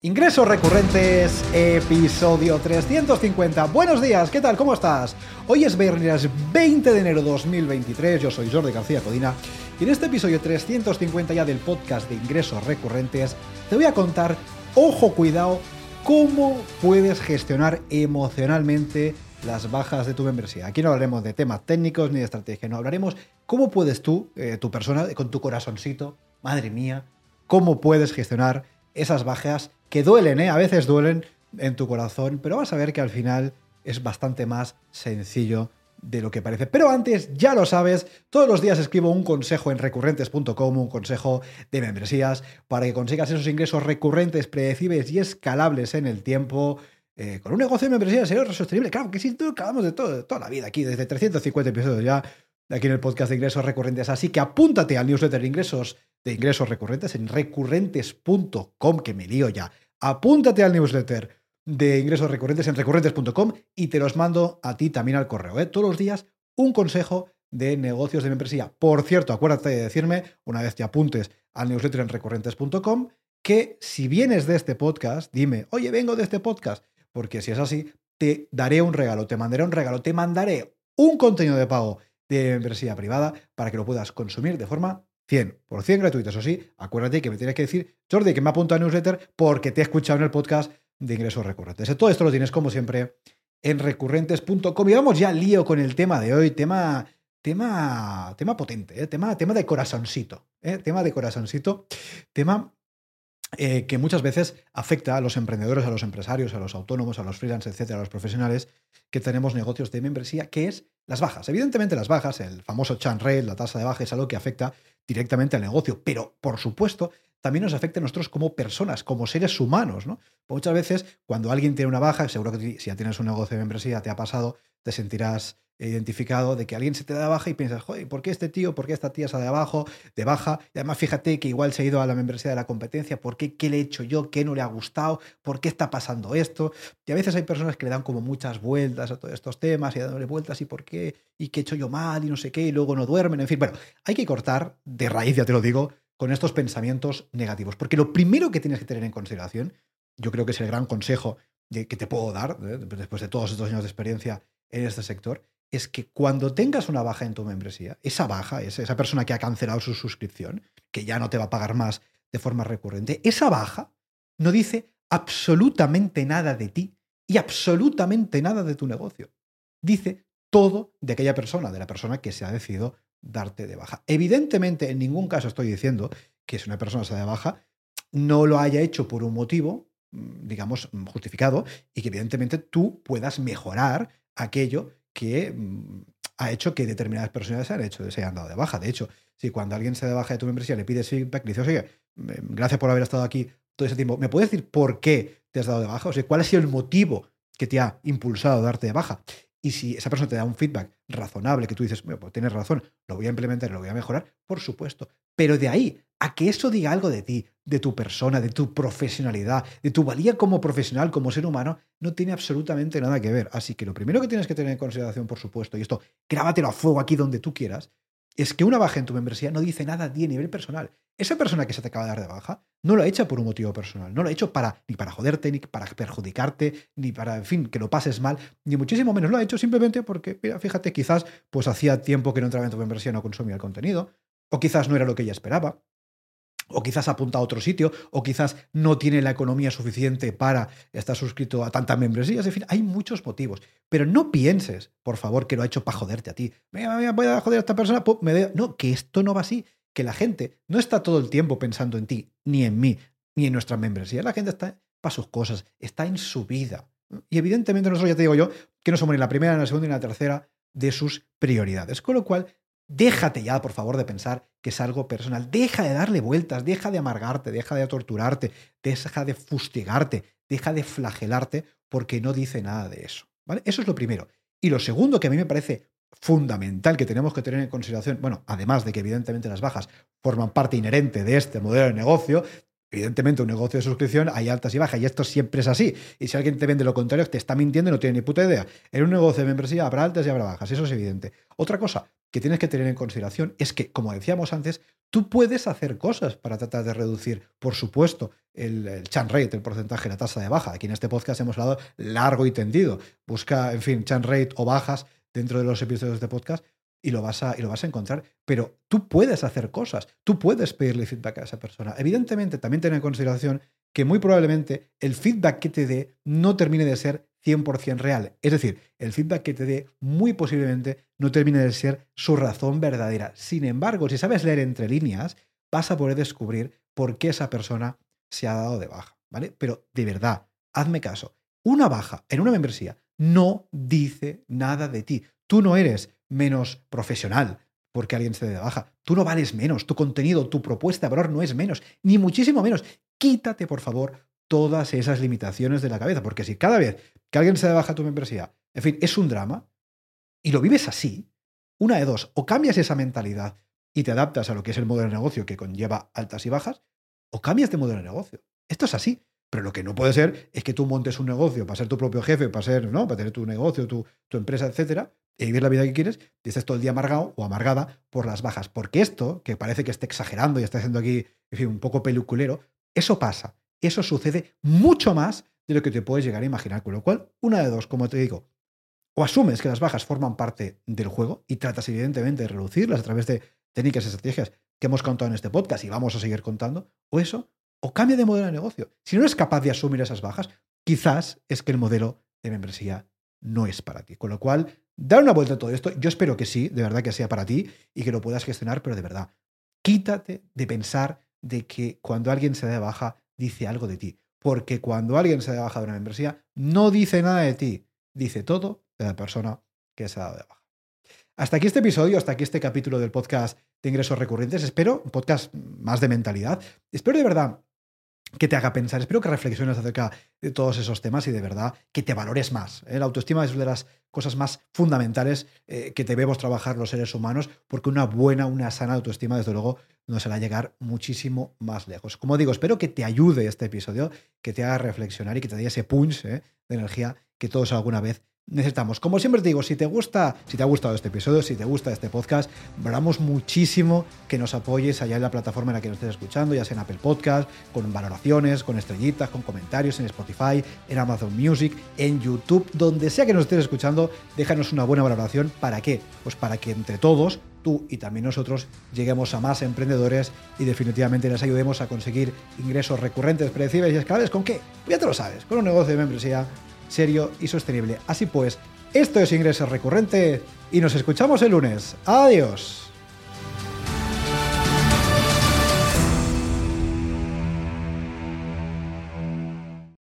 Ingresos recurrentes, episodio 350. Buenos días, ¿qué tal? ¿Cómo estás? Hoy es viernes 20 de enero de 2023, yo soy Jordi García Codina y en este episodio 350 ya del podcast de ingresos recurrentes te voy a contar, ojo cuidado, cómo puedes gestionar emocionalmente las bajas de tu membresía. Aquí no hablaremos de temas técnicos ni de estrategia, no hablaremos cómo puedes tú, eh, tu persona, con tu corazoncito, madre mía, cómo puedes gestionar esas bajas que duelen, ¿eh? a veces duelen en tu corazón, pero vas a ver que al final es bastante más sencillo de lo que parece. Pero antes, ya lo sabes, todos los días escribo un consejo en recurrentes.com, un consejo de membresías, para que consigas esos ingresos recurrentes, predecibles y escalables en el tiempo. Eh, con un negocio de membresías serio sostenible. Claro que sí, acabamos de, todo, de toda la vida aquí, desde 350 episodios ya, aquí en el podcast de ingresos recurrentes. Así que apúntate al newsletter de ingresos de ingresos recurrentes en recurrentes.com, que me lío ya. Apúntate al newsletter de ingresos recurrentes en recurrentes.com y te los mando a ti también al correo. ¿eh? Todos los días un consejo de negocios de membresía. Por cierto, acuérdate de decirme, una vez te apuntes al newsletter en recurrentes.com, que si vienes de este podcast, dime, oye, vengo de este podcast, porque si es así, te daré un regalo, te mandaré un regalo, te mandaré un contenido de pago de membresía privada para que lo puedas consumir de forma 100% gratuito. Eso sí, acuérdate que me tienes que decir, Jordi, que me apunto a newsletter porque te he escuchado en el podcast de ingresos recurrentes. Todo esto lo tienes como siempre en recurrentes.com. Y vamos ya al lío con el tema de hoy, tema, tema, tema potente, ¿eh? tema, tema de corazoncito, ¿eh? tema de corazoncito, tema eh, que muchas veces afecta a los emprendedores, a los empresarios, a los autónomos, a los freelancers, etcétera, a los profesionales que tenemos negocios de membresía, que es las bajas. Evidentemente, las bajas, el famoso churn rate, la tasa de baja, es algo que afecta directamente al negocio, pero por supuesto también nos afecta a nosotros como personas, como seres humanos. ¿no? Muchas veces, cuando alguien tiene una baja, seguro que si ya tienes un negocio de membresía, te ha pasado, te sentirás identificado de que alguien se te da baja y piensas, joder, ¿por qué este tío, por qué esta tía está de abajo, de baja? Y además fíjate que igual se ha ido a la membresía de la competencia, ¿por qué? ¿Qué le he hecho yo? ¿Qué no le ha gustado? ¿Por qué está pasando esto? Y a veces hay personas que le dan como muchas vueltas a todos estos temas y dándole vueltas y por qué, y qué he hecho yo mal y no sé qué, y luego no duermen, en fin, bueno, hay que cortar de raíz, ya te lo digo, con estos pensamientos negativos, porque lo primero que tienes que tener en consideración, yo creo que es el gran consejo que te puedo dar, ¿eh? después de todos estos años de experiencia en este sector, es que cuando tengas una baja en tu membresía, esa baja, esa persona que ha cancelado su suscripción, que ya no te va a pagar más de forma recurrente, esa baja no dice absolutamente nada de ti y absolutamente nada de tu negocio. Dice todo de aquella persona, de la persona que se ha decidido darte de baja. Evidentemente, en ningún caso estoy diciendo que si una persona se de baja, no lo haya hecho por un motivo, mm, digamos, justificado, y que evidentemente tú puedas mejorar aquello que mm, ha hecho que determinadas personas se han, hecho, se hayan dado de baja. De hecho, si cuando alguien se da baja de tu membresía le pides feedback, le dices, oye, mm, gracias por haber estado aquí todo ese tiempo, ¿me puedes decir por qué te has dado de baja? O sea, ¿cuál ha sido el motivo que te ha impulsado a darte de baja? Y si esa persona te da un feedback razonable, que tú dices, bueno, pues tienes razón, lo voy a implementar, lo voy a mejorar, por supuesto. Pero de ahí a que eso diga algo de ti, de tu persona, de tu profesionalidad, de tu valía como profesional, como ser humano, no tiene absolutamente nada que ver. Así que lo primero que tienes que tener en consideración, por supuesto, y esto grábatelo a fuego aquí donde tú quieras, es que una baja en tu membresía no dice nada a nivel personal. Esa persona que se te acaba de dar de baja no lo ha hecho por un motivo personal, no lo ha hecho para, ni para joderte, ni para perjudicarte, ni para, en fin, que lo pases mal, ni muchísimo menos. Lo ha hecho simplemente porque, mira, fíjate, quizás pues hacía tiempo que no entraba en tu membresía, no consumía el contenido, o quizás no era lo que ella esperaba, o quizás apunta a otro sitio, o quizás no tiene la economía suficiente para estar suscrito a tantas membresías. En fin, hay muchos motivos. Pero no pienses, por favor, que lo ha hecho para joderte a ti. Venga, voy a joder a esta persona. me No, que esto no va así. Que la gente no está todo el tiempo pensando en ti, ni en mí, ni en nuestra membresía. La gente está para sus cosas, está en su vida. Y evidentemente nosotros ya te digo yo que no somos ni la primera, ni la segunda, ni la tercera de sus prioridades. Con lo cual, Déjate ya, por favor, de pensar que es algo personal. Deja de darle vueltas, deja de amargarte, deja de torturarte, deja de fustigarte, deja de flagelarte porque no dice nada de eso. ¿vale? Eso es lo primero. Y lo segundo que a mí me parece fundamental que tenemos que tener en consideración, bueno, además de que evidentemente las bajas forman parte inherente de este modelo de negocio, Evidentemente, un negocio de suscripción hay altas y bajas, y esto siempre es así. Y si alguien te vende lo contrario, te está mintiendo y no tiene ni puta idea. En un negocio de membresía habrá altas y habrá bajas, eso es evidente. Otra cosa que tienes que tener en consideración es que, como decíamos antes, tú puedes hacer cosas para tratar de reducir, por supuesto, el, el churn rate, el porcentaje, la tasa de baja. Aquí en este podcast hemos hablado largo y tendido. Busca, en fin, churn rate o bajas dentro de los episodios de podcast y lo vas a, y lo vas a encontrar. Pero tú puedes hacer cosas, tú puedes pedirle feedback a esa persona. Evidentemente, también ten en consideración que muy probablemente el feedback que te dé no termine de ser 100% real. Es decir, el feedback que te dé muy posiblemente no termine de ser su razón verdadera. Sin embargo, si sabes leer entre líneas, vas a poder descubrir por qué esa persona se ha dado de baja, ¿vale? Pero de verdad, hazme caso. Una baja en una membresía no dice nada de ti. Tú no eres menos profesional porque alguien se dé de baja. Tú no vales menos. Tu contenido, tu propuesta de valor no es menos, ni muchísimo menos. Quítate, por favor, todas esas limitaciones de la cabeza, porque si cada vez que alguien se baja tu membresía, en fin, es un drama, y lo vives así, una de dos, o cambias esa mentalidad y te adaptas a lo que es el modelo de negocio que conlleva altas y bajas, o cambias de modelo de negocio. Esto es así. Pero lo que no puede ser es que tú montes un negocio para ser tu propio jefe, para ser, ¿no? Para tener tu negocio, tu, tu empresa, etcétera, y vivir la vida que quieres, y estés todo el día amargado o amargada por las bajas. Porque esto, que parece que esté exagerando y está haciendo aquí en fin, un poco peluculero, eso pasa. Eso sucede mucho más de lo que te puedes llegar a imaginar. Con lo cual, una de dos, como te digo, o asumes que las bajas forman parte del juego y tratas evidentemente de reducirlas a través de técnicas y estrategias que hemos contado en este podcast y vamos a seguir contando, o eso, o cambia de modelo de negocio. Si no eres capaz de asumir esas bajas, quizás es que el modelo de membresía no es para ti. Con lo cual, dar una vuelta a todo esto. Yo espero que sí, de verdad que sea para ti y que lo puedas gestionar, pero de verdad, quítate de pensar de que cuando alguien se da de baja dice algo de ti. Porque cuando alguien se da baja de una membresía, no dice nada de ti, dice todo de la persona que se ha dado de baja. Hasta aquí este episodio, hasta aquí este capítulo del podcast de ingresos recurrentes. Espero un podcast más de mentalidad. Espero de verdad que te haga pensar. Espero que reflexiones acerca de todos esos temas y de verdad que te valores más. ¿eh? La autoestima es una de las cosas más fundamentales eh, que debemos trabajar los seres humanos porque una buena, una sana autoestima, desde luego, nos hará llegar muchísimo más lejos. Como digo, espero que te ayude este episodio, que te haga reflexionar y que te dé ese punch ¿eh? de energía que todos alguna vez necesitamos. Como siempre te digo, si te gusta, si te ha gustado este episodio, si te gusta este podcast, valoramos muchísimo que nos apoyes allá en la plataforma en la que nos estés escuchando, ya sea en Apple Podcast, con valoraciones, con estrellitas, con comentarios en Spotify, en Amazon Music, en YouTube, donde sea que nos estés escuchando, déjanos una buena valoración. ¿Para qué? Pues para que entre todos tú y también nosotros lleguemos a más emprendedores y definitivamente les ayudemos a conseguir ingresos recurrentes, predecibles y escalables. ¿Con qué? Pues ya te lo sabes, con un negocio de membresía serio y sostenible. Así pues, esto es Ingresos Recurrente y nos escuchamos el lunes. Adiós.